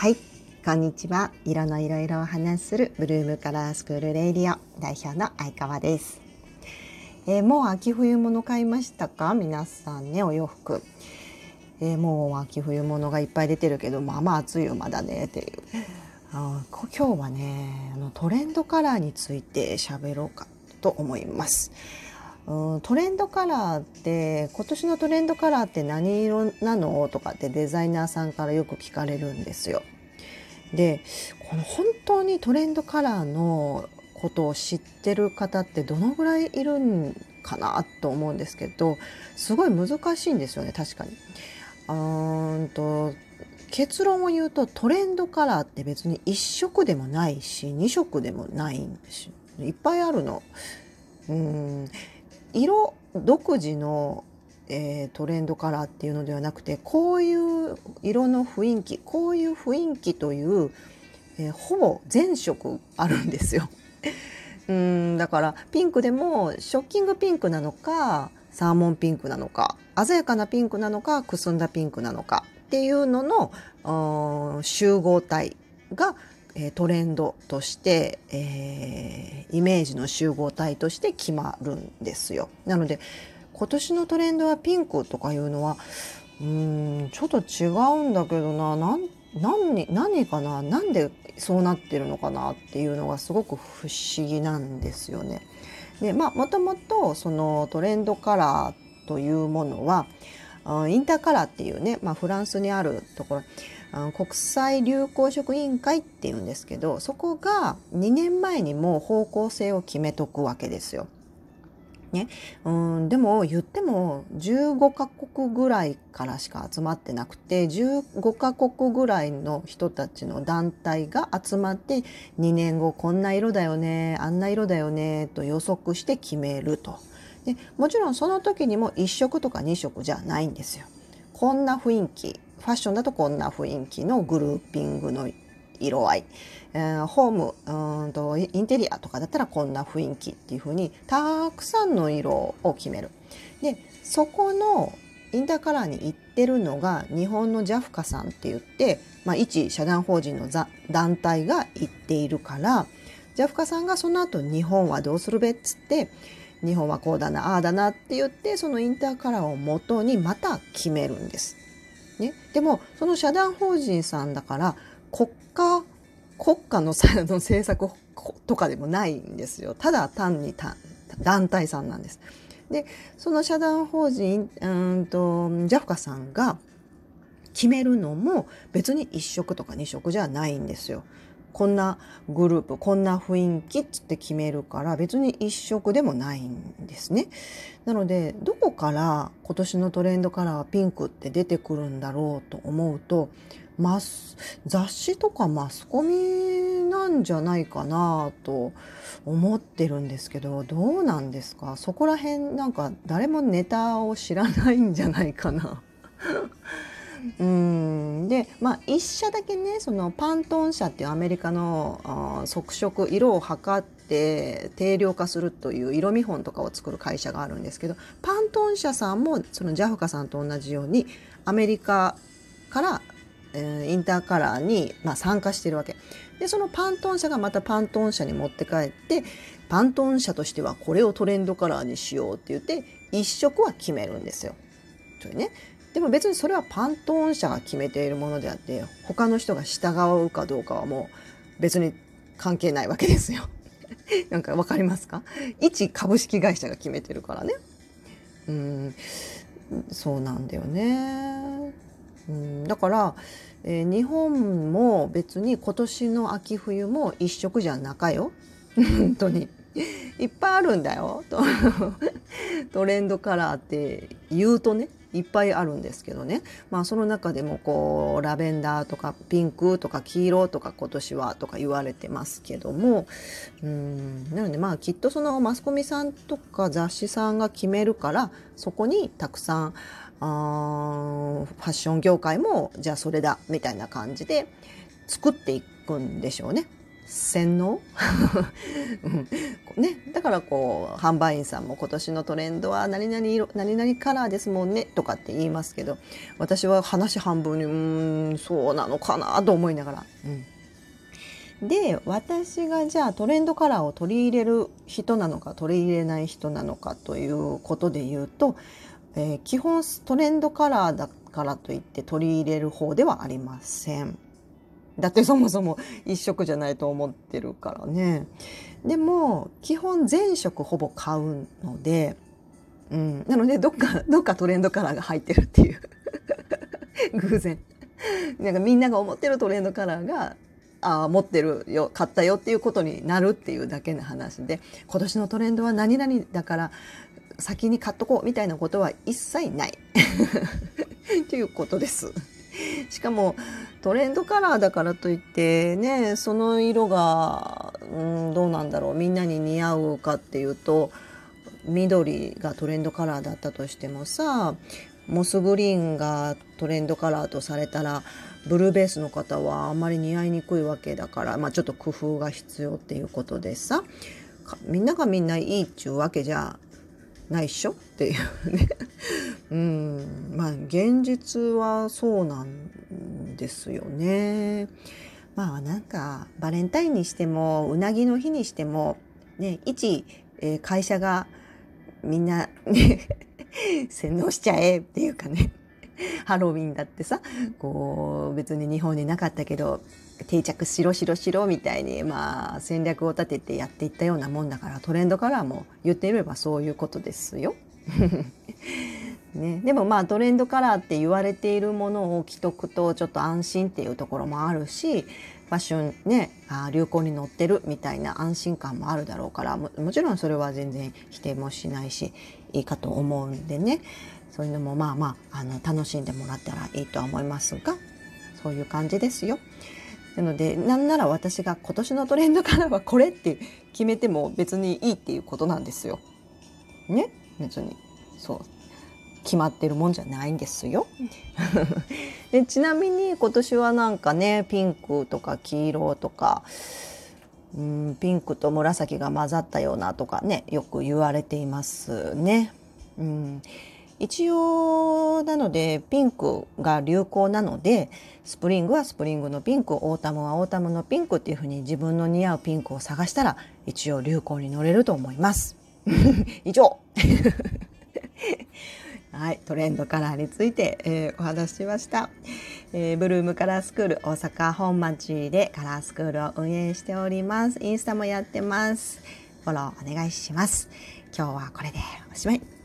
はい。こんにちは。色のいろいろを話するブルームカラースクールレイディオ。代表の相川です、えー、もう秋冬物買いましたか？皆さんねお洋服、えー、もう秋冬物がいっぱい出てるけどまあまあ暑いよまだね。っていう。あ今日はねあのトレンドカラーについて喋ろうかと思います。うんトレンドカラーって今年のトレンドカラーって何色なの？とかってデザイナーさんからよく聞かれるんですよ。でこの本当にトレンドカラーのことを知ってる方ってどのぐらいいるんかなと思うんですけどすごい難しいんですよね確かに。うんと結論を言うとトレンドカラーって別に1色でもないし2色でもないんですよいっぱいあるの。うん色独自の、えー、トレンドカラーっていうのではなくてこういう色の雰囲気こういう雰囲気という、えー、ほぼ全色あるんですよ。うんだからピンクでもショッキングピンクなのかサーモンピンクなのか鮮やかなピンクなのかくすんだピンクなのかっていうのの集合体がトレンドとして、えー、イメージの集合体として決まるんですよ。なので今年のトレンドはピンクとかいうのはうんちょっと違うんだけどな何何何かななんでそうなってるのかなっていうのがすごく不思議なんですよね。でまあもともとそのトレンドカラーというものはインターカラーっていうね、まあ、フランスにあるところあの国際流行色委員会っていうんですけどそこが2年前にもう方向性を決めとくわけですよ。ね、うんでも言っても15カ国ぐらいからしか集まってなくて15カ国ぐらいの人たちの団体が集まって2年後こんな色だよねあんな色だよねと予測して決めるとでもちろんその時にも1色とか2色じゃないんですよ。こんな雰囲気ファッションだとこんな雰囲気のグルーピングの色合い、えー、ホームうんとインテリアとかだったらこんな雰囲気っていう風にたくさんの色を決める。でそこのインターカラーに行ってるのが日本のジャフカさんって言って、まあ、一社団法人の団体が行っているからジャフカさんがその後日本はどうするべっつって日本はこうだなああだなって言ってそのインターカラーをもとにまた決めるんです。ね、でもその社団法人さんだから国家国家の の政策とかでもないんですよただ単に団体さんなんです。でその社団法人うんとジャフカさんが決めるのも別に1色とか2色じゃないんですよ。こんなグループこんな雰囲気っつって決めるから別に一色でもないんですね。なのでどこから今年のトレンドカラーピンクって出てくるんだろうと思うとマス雑誌とかマスコミなんじゃないかなと思ってるんですけどどうなんですか？そこら辺なんか誰もネタを知らないんじゃないかな。うん。でまあ1社だけねそのパントン社っていうアメリカの測色色を測って定量化するという色見本とかを作る会社があるんですけどパントン社さんもそのジャフカさんと同じようにアメリカから、え、インターカラーに、まあ、参加してるわけ。でそのパントン社がまたパントン社に持って帰ってパントン社としてはこれをトレンドカラーにしようって言って一色は決めるんですよ。それね。でも別にそれはパントーン社が決めているものであって他の人が従うかどうかはもう別に関係ないわけですよ。なんか分かりますか？一株式会社が決めてるからね。うんそうなんだよね。うんだから、えー、日本も別に今年の秋冬も一色じゃなかよ。本当に。いっぱいあるんだよ。トレンドカラーって言うとね。いっぱいあるんですけどね、まあ、その中でもこうラベンダーとかピンクとか黄色とか今年はとか言われてますけども。うん。なのでまあきっとそのマスコミさんとか雑誌さんが決めるからそこにたくさんあファッション業界もじゃあそれだみたいな感じで作っていくんでしょうね。洗脳？ねだからこう販売員さんも今年のトレンドは何々色何々カラーですもんねとかって言いますけど私は話半分にうんそうなのかなと思いながら。うんで私がじゃあトレンドカラーを取り入れる人なのか取り入れない人なのかということで言うと、えー、基本トレンドカラーだからといって取り入れる方ではありません。だってそもそも一色じゃないと思ってるからね。でも基本全色ほぼ買うので、うん、なのでどっかどっかトレンドカラーが入ってるっていう 偶然。なんかみんなが思ってるトレンドカラーがあ持ってるよ買ったよっていうことになるっていうだけの話で今年のトレンドは何々だから先に買っとこうみたいなことは一切ない ということです。しかもトレンドカラーだからといってねその色が、うん、どうなんだろうみんなに似合うかっていうと緑がトレンドカラーだったとしてもさモスグリーンがトレンドカラーとされたらブルーベースの方はあんまり似合いにくいわけだから、まあ、ちょっと工夫が必要っていうことでさみんながみんないいっちゅうわけじゃないっしょ？っていうね。うん。まあ現実はそうなんですよね。まあなんかバレンタインにしてもうなぎの日にしてもね一、えー、会社がみんなね 洗脳しちゃえっていうかね。ハロウィンだってさこう別に日本になかったけど定着しろしろしろみたいにまあ戦略を立ててやっていったようなもんだからトレンドカラーも言ってみればそういうことですよ。ね、でもまあトレンドカラーって言われているものを着とくとちょっと安心っていうところもあるしファッションねあ流行に乗ってるみたいな安心感もあるだろうからもちろんそれは全然否定もしないしいいかと思うんでねそういうのもまあまああの楽しんでもらったらいいとは思いますがそういう感じですよ。なのでなんなら私が今年のトレンドカラーはこれって決めても別にいいっていうことなんですよ。ね？別にそう決まってるもんじゃないんですよ。でちなみに今年はなんかねピンクとか黄色とかうんピンクと紫が混ざったようなとかねよく言われていますね。うん一応なのでピンクが流行なのでスプリングはスプリングのピンクオータムはオータムのピンクっていうふうに自分の似合うピンクを探したら一応流行に乗れると思います。以上 はい、トレンドカラーについて、えー、お話ししました、えー、ブルームカラースクール大阪本町でカラースクールを運営しております。インスタもやってます。フォローお願いします。今日はこれでおしまい。